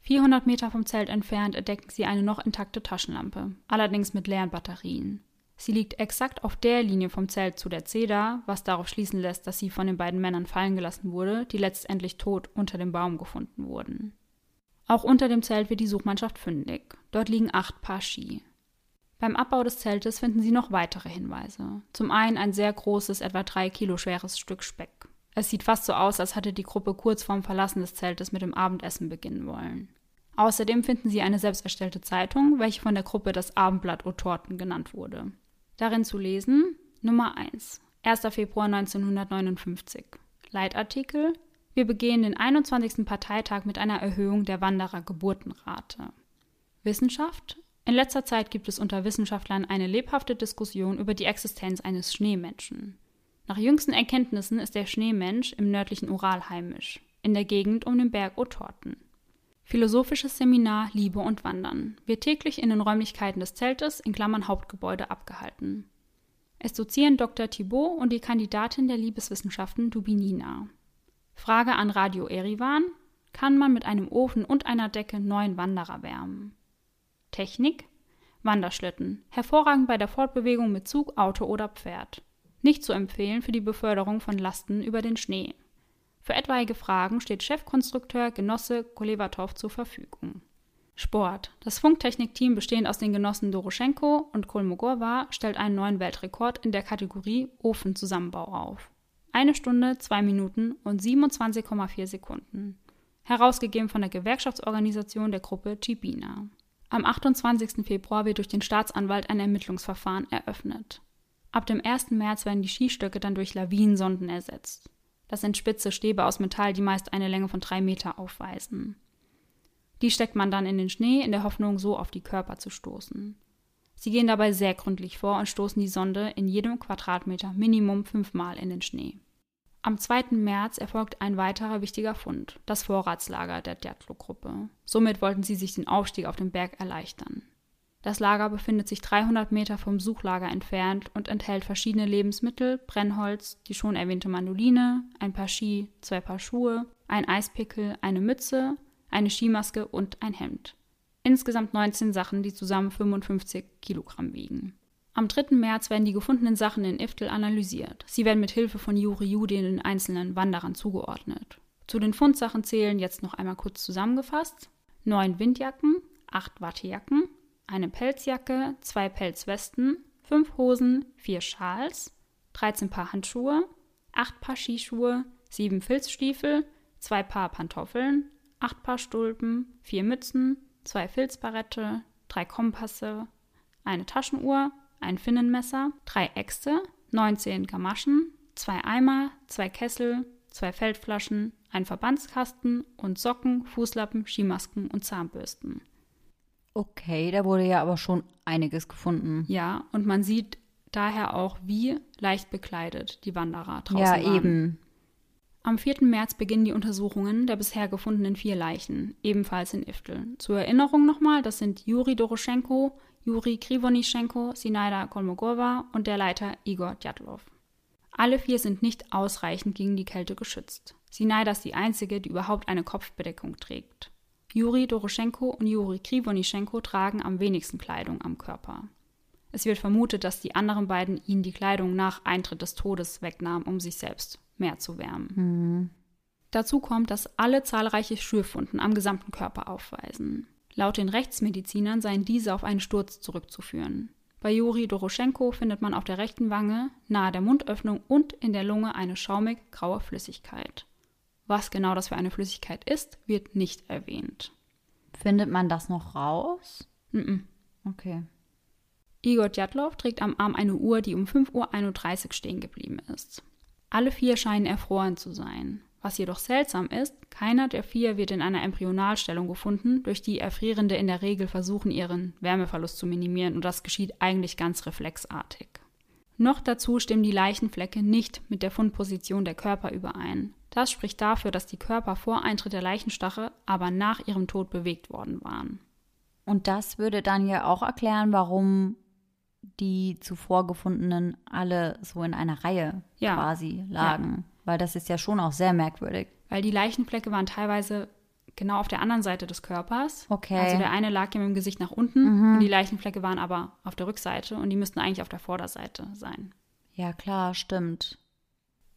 400 Meter vom Zelt entfernt entdecken sie eine noch intakte Taschenlampe, allerdings mit leeren Batterien. Sie liegt exakt auf der Linie vom Zelt zu der Zeder, was darauf schließen lässt, dass sie von den beiden Männern fallen gelassen wurde, die letztendlich tot unter dem Baum gefunden wurden. Auch unter dem Zelt wird die Suchmannschaft fündig. Dort liegen acht Paar Ski. Beim Abbau des Zeltes finden sie noch weitere Hinweise. Zum einen ein sehr großes, etwa drei Kilo schweres Stück Speck. Es sieht fast so aus, als hatte die Gruppe kurz vorm Verlassen des Zeltes mit dem Abendessen beginnen wollen. Außerdem finden sie eine selbst erstellte Zeitung, welche von der Gruppe das Abendblatt Otorten genannt wurde. Darin zu lesen Nummer 1, 1. Februar 1959. Leitartikel Wir begehen den 21. Parteitag mit einer Erhöhung der Wanderergeburtenrate. Wissenschaft In letzter Zeit gibt es unter Wissenschaftlern eine lebhafte Diskussion über die Existenz eines Schneemenschen. Nach jüngsten Erkenntnissen ist der Schneemensch im nördlichen Ural heimisch, in der Gegend um den Berg Otorten. Philosophisches Seminar Liebe und Wandern wird täglich in den Räumlichkeiten des Zeltes in Klammern Hauptgebäude abgehalten. Es dozieren Dr. Thibault und die Kandidatin der Liebeswissenschaften Dubinina. Frage an Radio Erivan: Kann man mit einem Ofen und einer Decke neun Wanderer wärmen? Technik: Wanderschlitten. Hervorragend bei der Fortbewegung mit Zug, Auto oder Pferd. Nicht zu empfehlen für die Beförderung von Lasten über den Schnee. Für etwaige Fragen steht Chefkonstrukteur Genosse Kolevatov zur Verfügung. Sport. Das Funktechnik-Team bestehend aus den Genossen Doroschenko und Kolmogorova stellt einen neuen Weltrekord in der Kategorie Ofenzusammenbau auf. Eine Stunde, zwei Minuten und 27,4 Sekunden. Herausgegeben von der Gewerkschaftsorganisation der Gruppe Cibina. Am 28. Februar wird durch den Staatsanwalt ein Ermittlungsverfahren eröffnet. Ab dem 1. März werden die Skistöcke dann durch Lawinensonden ersetzt. Das sind spitze Stäbe aus Metall, die meist eine Länge von drei Meter aufweisen. Die steckt man dann in den Schnee, in der Hoffnung, so auf die Körper zu stoßen. Sie gehen dabei sehr gründlich vor und stoßen die Sonde in jedem Quadratmeter Minimum fünfmal in den Schnee. Am 2. März erfolgt ein weiterer wichtiger Fund, das Vorratslager der Djatlov-Gruppe. Somit wollten sie sich den Aufstieg auf den Berg erleichtern. Das Lager befindet sich 300 Meter vom Suchlager entfernt und enthält verschiedene Lebensmittel, Brennholz, die schon erwähnte Mandoline, ein paar Ski, zwei Paar Schuhe, ein Eispickel, eine Mütze, eine Skimaske und ein Hemd. Insgesamt 19 Sachen, die zusammen 55 Kilogramm wiegen. Am 3. März werden die gefundenen Sachen in Iftel analysiert. Sie werden mit Hilfe von Juri Judi den einzelnen Wanderern zugeordnet. Zu den Fundsachen zählen jetzt noch einmal kurz zusammengefasst: neun Windjacken, acht Wattejacken, eine Pelzjacke, zwei Pelzwesten, fünf Hosen, vier Schals, 13 Paar Handschuhe, acht Paar Skischuhe, sieben Filzstiefel, zwei Paar Pantoffeln, acht Paar Stulpen, vier Mützen, zwei Filzbarette, drei Kompasse, eine Taschenuhr, ein Finnenmesser, drei Äxte, 19 Gamaschen, zwei Eimer, zwei Kessel, zwei Feldflaschen, ein Verbandskasten und Socken, Fußlappen, Skimasken und Zahnbürsten. Okay, da wurde ja aber schon einiges gefunden. Ja, und man sieht daher auch, wie leicht bekleidet die Wanderer draußen ja, waren. Ja, eben. Am 4. März beginnen die Untersuchungen der bisher gefundenen vier Leichen, ebenfalls in Iftel. Zur Erinnerung nochmal, das sind Juri Doroschenko, Juri Krivonischenko, Sinaida Kolmogorova und der Leiter Igor Djatlov. Alle vier sind nicht ausreichend gegen die Kälte geschützt. Sinaida ist die einzige, die überhaupt eine Kopfbedeckung trägt. Juri Doroschenko und Juri Krivonischenko tragen am wenigsten Kleidung am Körper. Es wird vermutet, dass die anderen beiden ihnen die Kleidung nach Eintritt des Todes wegnahmen, um sich selbst mehr zu wärmen. Mhm. Dazu kommt, dass alle zahlreiche Schürfwunden am gesamten Körper aufweisen. Laut den Rechtsmedizinern seien diese auf einen Sturz zurückzuführen. Bei Juri Doroschenko findet man auf der rechten Wange, nahe der Mundöffnung und in der Lunge eine schaumig graue Flüssigkeit. Was genau das für eine Flüssigkeit ist, wird nicht erwähnt. Findet man das noch raus? Mm -mm. Okay. Igor Djatlov trägt am Arm eine Uhr, die um 5.31 Uhr stehen geblieben ist. Alle vier scheinen erfroren zu sein. Was jedoch seltsam ist, keiner der vier wird in einer Embryonalstellung gefunden, durch die Erfrierende in der Regel versuchen, ihren Wärmeverlust zu minimieren und das geschieht eigentlich ganz reflexartig. Noch dazu stimmen die Leichenflecke nicht mit der Fundposition der Körper überein. Das spricht dafür, dass die Körper vor Eintritt der Leichenstache, aber nach ihrem Tod bewegt worden waren. Und das würde dann ja auch erklären, warum die zuvor gefundenen alle so in einer Reihe Ja. quasi lagen. Weil das ist ja schon auch sehr merkwürdig. Weil die Leichenflecke waren teilweise genau auf der anderen Seite des Körpers. Okay. Also der eine lag ja mit dem Gesicht nach unten und die Leichenflecke waren aber auf der Rückseite und die müssten eigentlich auf der Vorderseite sein. Ja, klar, stimmt.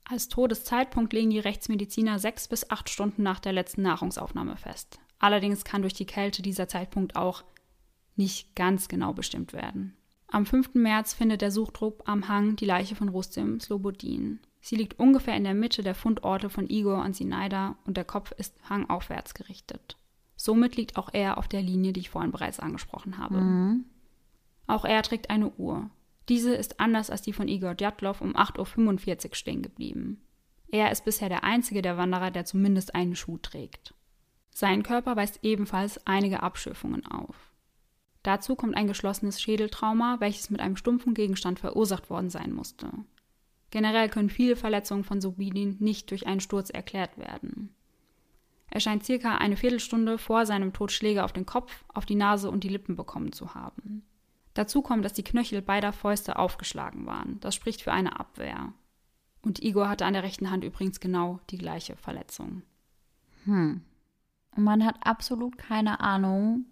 Als Todeszeitpunkt legen die Rechtsmediziner sechs bis acht Stunden nach der letzten Nahrungsaufnahme fest. Allerdings kann durch die Kälte dieser Zeitpunkt auch nicht ganz genau bestimmt werden. Am 5. März findet der Suchtrupp am Hang die Leiche von Rustem Slobodin. Sie liegt ungefähr in der Mitte der Fundorte von Igor und Sinaida und der Kopf ist hangaufwärts gerichtet. Somit liegt auch er auf der Linie, die ich vorhin bereits angesprochen habe. Auch er trägt eine Uhr. Diese ist anders als die von Igor Djatlov um 8.45 Uhr stehen geblieben. Er ist bisher der einzige der Wanderer, der zumindest einen Schuh trägt. Sein Körper weist ebenfalls einige Abschürfungen auf. Dazu kommt ein geschlossenes Schädeltrauma, welches mit einem stumpfen Gegenstand verursacht worden sein musste. Generell können viele Verletzungen von Sobidin nicht durch einen Sturz erklärt werden. Er scheint circa eine Viertelstunde vor seinem Tod Schläge auf den Kopf, auf die Nase und die Lippen bekommen zu haben. Dazu kommt, dass die Knöchel beider Fäuste aufgeschlagen waren. Das spricht für eine Abwehr. Und Igor hatte an der rechten Hand übrigens genau die gleiche Verletzung. Und man hat absolut keine Ahnung,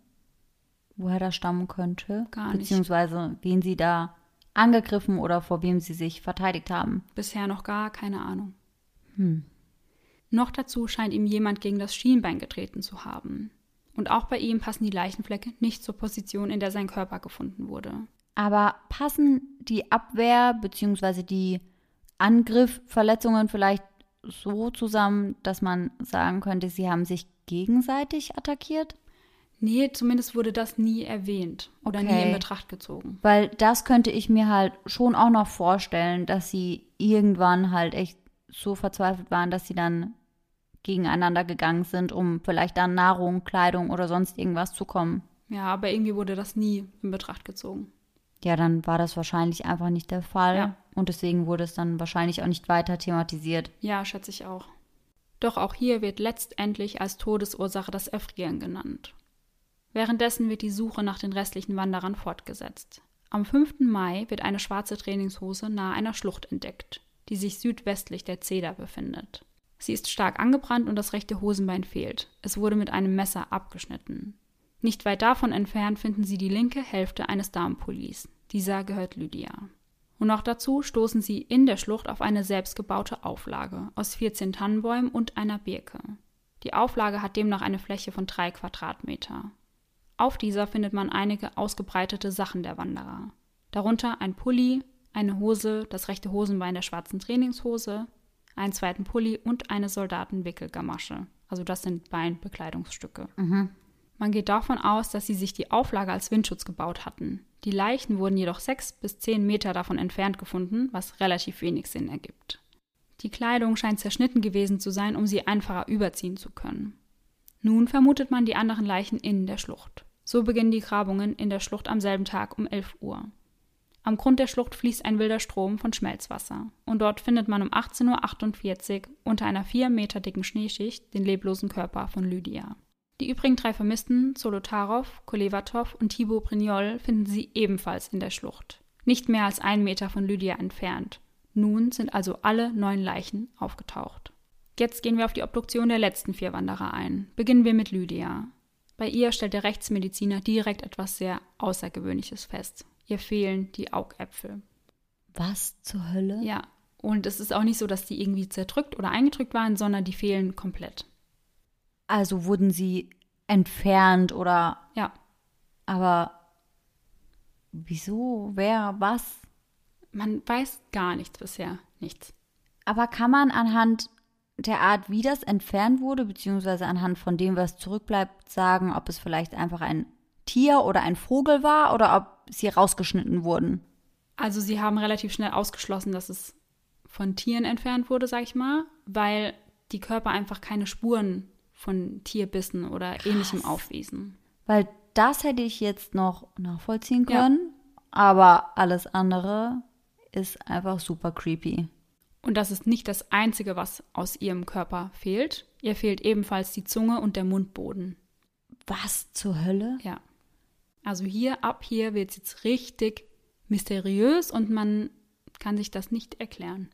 woher das stammen könnte. Gar nicht. Beziehungsweise wen sie da angegriffen oder vor wem sie sich verteidigt haben. Bisher noch gar keine Ahnung. Noch dazu scheint ihm jemand gegen das Schienbein getreten zu haben. Und auch bei ihm passen die Leichenflecke nicht zur Position, in der sein Körper gefunden wurde. Aber passen die Abwehr beziehungsweise die Angriffverletzungen vielleicht so zusammen, dass man sagen könnte, sie haben sich gegenseitig attackiert? Nee, zumindest wurde das nie erwähnt oder nie Okay. in Betracht gezogen. Weil das könnte ich mir halt schon auch noch vorstellen, dass sie irgendwann halt echt so verzweifelt waren, dass sie dann gegeneinander gegangen sind, um vielleicht an Nahrung, Kleidung oder sonst irgendwas zu kommen. Ja, aber irgendwie wurde das nie in Betracht gezogen. Ja, dann war das wahrscheinlich einfach nicht der Fall. Ja. Und deswegen wurde es dann wahrscheinlich auch nicht weiter thematisiert. Ja, schätze ich auch. Doch auch hier wird letztendlich als Todesursache das Erfrieren genannt. Währenddessen wird die Suche nach den restlichen Wanderern fortgesetzt. Am 5. Mai wird eine schwarze Trainingshose nahe einer Schlucht entdeckt, die sich südwestlich der Zeder befindet. Sie ist stark angebrannt und das rechte Hosenbein fehlt. Es wurde mit einem Messer abgeschnitten. Nicht weit davon entfernt finden sie die linke Hälfte eines Damenpullis. Dieser gehört Lydia. Und noch dazu stoßen sie in der Schlucht auf eine selbstgebaute Auflage aus 14 Tannenbäumen und einer Birke. Die Auflage hat demnach eine Fläche von drei Quadratmeter. Auf dieser findet man einige ausgebreitete Sachen der Wanderer. Darunter ein Pulli, eine Hose, das rechte Hosenbein der schwarzen Trainingshose, einen zweiten Pulli und eine Soldatenwickelgamasche. Also das sind Beinbekleidungsstücke. Man geht davon aus, dass sie sich die Auflage als Windschutz gebaut hatten. Die Leichen wurden jedoch sechs bis zehn Meter davon entfernt gefunden, was relativ wenig Sinn ergibt. Die Kleidung scheint zerschnitten gewesen zu sein, um sie einfacher überziehen zu können. Nun vermutet man die anderen Leichen in der Schlucht. So beginnen die Grabungen in der Schlucht am selben Tag um 11 Uhr. Am Grund der Schlucht fließt ein wilder Strom von Schmelzwasser und dort findet man um 18.48 Uhr unter einer vier Meter dicken Schneeschicht den leblosen Körper von Lydia. Die übrigen drei Vermissten, Solotarov, Kolevatov und Thibaut Brignol, finden sie ebenfalls in der Schlucht. Nicht mehr als einen Meter von Lydia entfernt. Nun sind also alle neun Leichen aufgetaucht. Jetzt gehen wir auf die Obduktion der letzten vier Wanderer ein. Beginnen wir mit Lydia. Bei ihr stellt der Rechtsmediziner direkt etwas sehr Außergewöhnliches fest. Ihr fehlen die Augäpfel. Was zur Hölle? Ja, und es ist auch nicht so, dass die irgendwie zerdrückt oder eingedrückt waren, sondern die fehlen komplett. Also wurden sie entfernt oder. Ja, Aber wieso? Wer? Was? man weiß gar nichts bisher. Nichts. Aber kann man anhand der Art, wie das entfernt wurde, beziehungsweise anhand von dem, was zurückbleibt, sagen, ob es vielleicht einfach ein Tier oder ein Vogel war oder ob sie rausgeschnitten wurden. Also sie haben relativ schnell ausgeschlossen, dass es von Tieren entfernt wurde, sag ich mal, weil die Körper einfach keine Spuren von Tierbissen oder Krass. ähnlichem aufwiesen. Weil das hätte ich jetzt noch nachvollziehen können, ja. aber alles andere ist einfach super creepy. Und das ist nicht das Einzige, was aus ihrem Körper fehlt. Ihr fehlt ebenfalls die Zunge und der Mundboden. Was zur Hölle? Ja. Also hier, ab hier wird es jetzt richtig mysteriös und man kann sich das nicht erklären.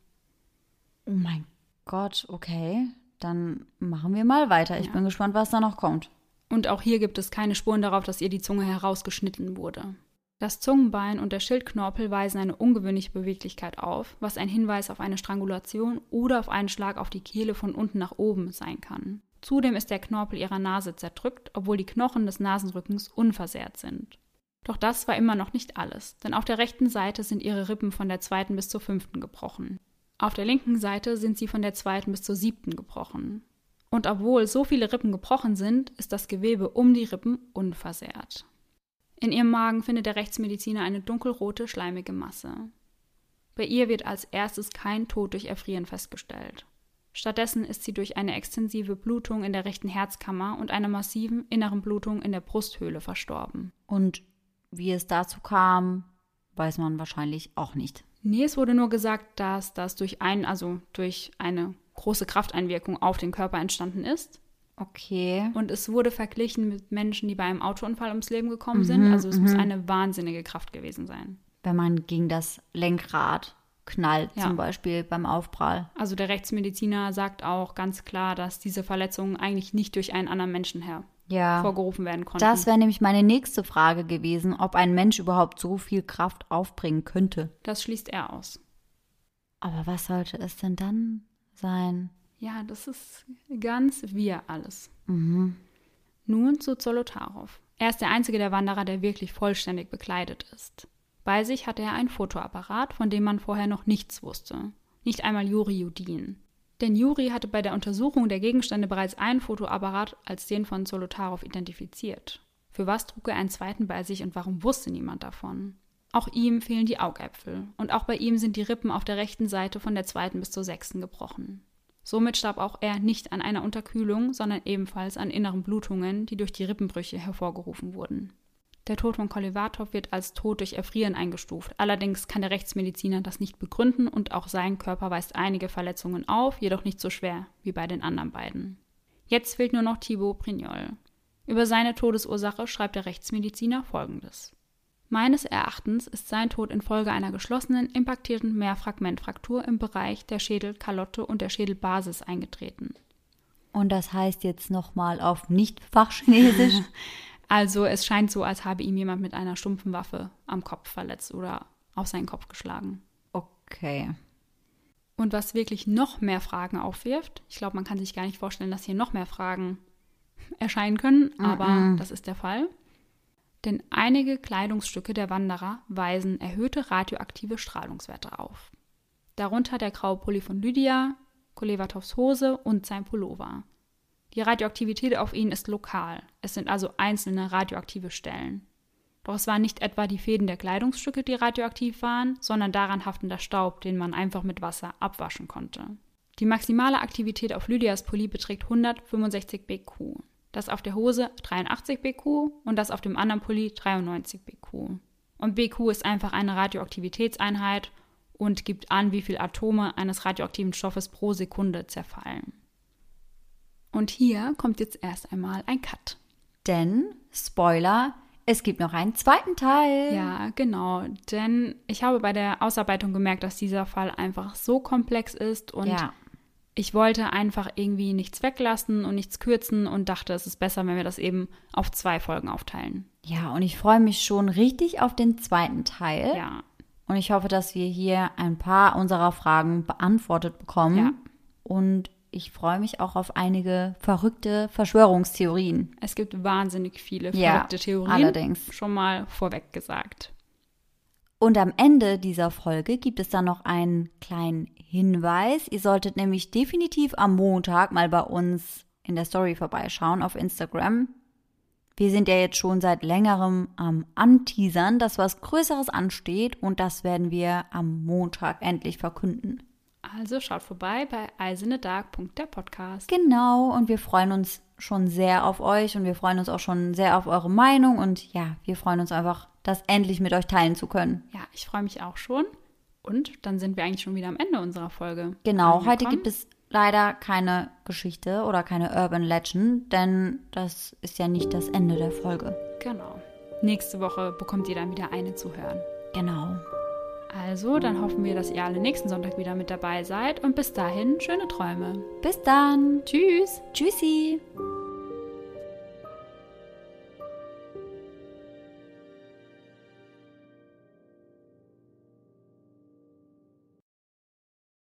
Oh mein Gott, okay. Dann machen wir mal weiter. Ich ja. bin gespannt, was da noch kommt. Und auch hier gibt es keine Spuren darauf, dass ihr die Zunge herausgeschnitten wurde. Das Zungenbein und der Schildknorpel weisen eine ungewöhnliche Beweglichkeit auf, was ein Hinweis auf eine Strangulation oder auf einen Schlag auf die Kehle von unten nach oben sein kann. Zudem ist der Knorpel ihrer Nase zerdrückt, obwohl die Knochen des Nasenrückens unversehrt sind. Doch das war immer noch nicht alles, denn auf der rechten Seite sind ihre Rippen von der zweiten bis zur fünften gebrochen. Auf der linken Seite sind sie von der zweiten bis zur siebten gebrochen. Und obwohl so viele Rippen gebrochen sind, ist das Gewebe um die Rippen unversehrt. In ihrem Magen findet der Rechtsmediziner eine dunkelrote, schleimige Masse. Bei ihr wird als erstes kein Tod durch Erfrieren festgestellt. Stattdessen ist sie durch eine extensive Blutung in der rechten Herzkammer und einer massiven inneren Blutung in der Brusthöhle verstorben. Und wie es dazu kam, weiß man wahrscheinlich auch nicht. Nee, es wurde nur gesagt, dass das durch ein, also durch eine große Krafteinwirkung auf den Körper entstanden ist. Okay. Und es wurde verglichen mit Menschen, die bei einem Autounfall ums Leben gekommen sind. Mhm, also es muss mhm. eine wahnsinnige Kraft gewesen sein. Wenn man gegen das Lenkrad knallt, ja. zum Beispiel beim Aufprall. Also der Rechtsmediziner sagt auch ganz klar, dass diese Verletzungen eigentlich nicht durch einen anderen Menschen her ja. vorgerufen werden konnten. Das wäre nämlich meine nächste Frage gewesen, ob ein Mensch überhaupt so viel Kraft aufbringen könnte. Das schließt er aus. Aber was sollte es denn dann sein? Ja, das ist ganz wir alles. Mhm. Nun zu Zolotarow. Er ist der einzige der Wanderer, der wirklich vollständig bekleidet ist. Bei sich hatte er ein Fotoapparat, von dem man vorher noch nichts wusste. Nicht einmal Juri Judin. Denn Juri hatte bei der Untersuchung der Gegenstände bereits einen Fotoapparat als den von Zolotarow identifiziert. Für was trug er einen zweiten bei sich und warum wusste niemand davon? Auch ihm fehlen die Augäpfel und auch bei ihm sind die Rippen auf der rechten Seite von der zweiten bis zur sechsten gebrochen. Somit starb auch er nicht an einer Unterkühlung, sondern ebenfalls an inneren Blutungen, die durch die Rippenbrüche hervorgerufen wurden. Der Tod von Kolevatov wird als Tod durch Erfrieren eingestuft. Allerdings kann der Rechtsmediziner das nicht begründen und auch sein Körper weist einige Verletzungen auf, jedoch nicht so schwer wie bei den anderen beiden. Jetzt fehlt nur noch Thibaut Prignol. Über seine Todesursache schreibt der Rechtsmediziner folgendes. Meines Erachtens ist sein Tod infolge einer geschlossenen, impaktierten Mehrfragmentfraktur im Bereich der Schädelkalotte und der Schädelbasis eingetreten. Und das heißt jetzt nochmal auf Nicht-Fachchinesisch? also es scheint so, als habe ihm jemand mit einer stumpfen Waffe am Kopf verletzt oder auf seinen Kopf geschlagen. Okay. Und was wirklich noch mehr Fragen aufwirft, ich glaube, man kann sich gar nicht vorstellen, dass hier noch mehr Fragen erscheinen können, aber mm -mm. das ist der Fall denn einige Kleidungsstücke der Wanderer weisen erhöhte radioaktive Strahlungswerte auf. Darunter der graue Pulli von Lydia, Kolevatows Hose und sein Pullover. Die Radioaktivität auf ihnen ist lokal, es sind also einzelne radioaktive Stellen. Doch es waren nicht etwa die Fäden der Kleidungsstücke, die radioaktiv waren, sondern daran haftender Staub, den man einfach mit Wasser abwaschen konnte. Die maximale Aktivität auf Lydias Pulli beträgt 165 BQ das auf der Hose 83 BQ und das auf dem anderen Pulli 93 BQ. Und BQ ist einfach eine Radioaktivitätseinheit und gibt an, wie viele Atome eines radioaktiven Stoffes pro Sekunde zerfallen. Und hier kommt jetzt erst einmal ein Cut. Denn, Spoiler, es gibt noch einen zweiten Teil. Ja, genau. Denn ich habe bei der Ausarbeitung gemerkt, dass dieser Fall einfach so komplex ist und ja ich wollte einfach irgendwie nichts weglassen und nichts kürzen und dachte, es ist besser, wenn wir das eben auf zwei Folgen aufteilen. Ja, und ich freue mich schon richtig auf den zweiten Teil. Ja. Und ich hoffe, dass wir hier ein paar unserer Fragen beantwortet bekommen. Ja. Und ich freue mich auch auf einige verrückte Verschwörungstheorien. Es gibt wahnsinnig viele verrückte ja, Theorien. Allerdings. Schon mal vorweg gesagt. Und am Ende dieser Folge gibt es dann noch einen kleinen Hinweis. Ihr solltet nämlich definitiv am Montag mal bei uns in der Story vorbeischauen auf Instagram. Wir sind ja jetzt schon seit längerem am Anteasern, dass was Größeres ansteht und das werden wir am Montag endlich verkünden. Also schaut vorbei bei eisenedark.der Podcast. Genau, und wir freuen uns schon sehr auf euch und wir freuen uns auch schon sehr auf eure Meinung und ja, wir freuen uns einfach, das endlich mit euch teilen zu können. Ja, ich freue mich auch schon. Und dann sind wir eigentlich schon wieder am Ende unserer Folge. Genau, heute gibt es leider keine Geschichte oder keine Urban Legend, denn das ist ja nicht das Ende der Folge. Genau. Nächste Woche bekommt ihr dann wieder eine zu hören. Genau. Also, dann hoffen wir, dass ihr alle nächsten Sonntag wieder mit dabei seid und bis dahin schöne Träume. Bis dann. Tschüss. Tschüssi.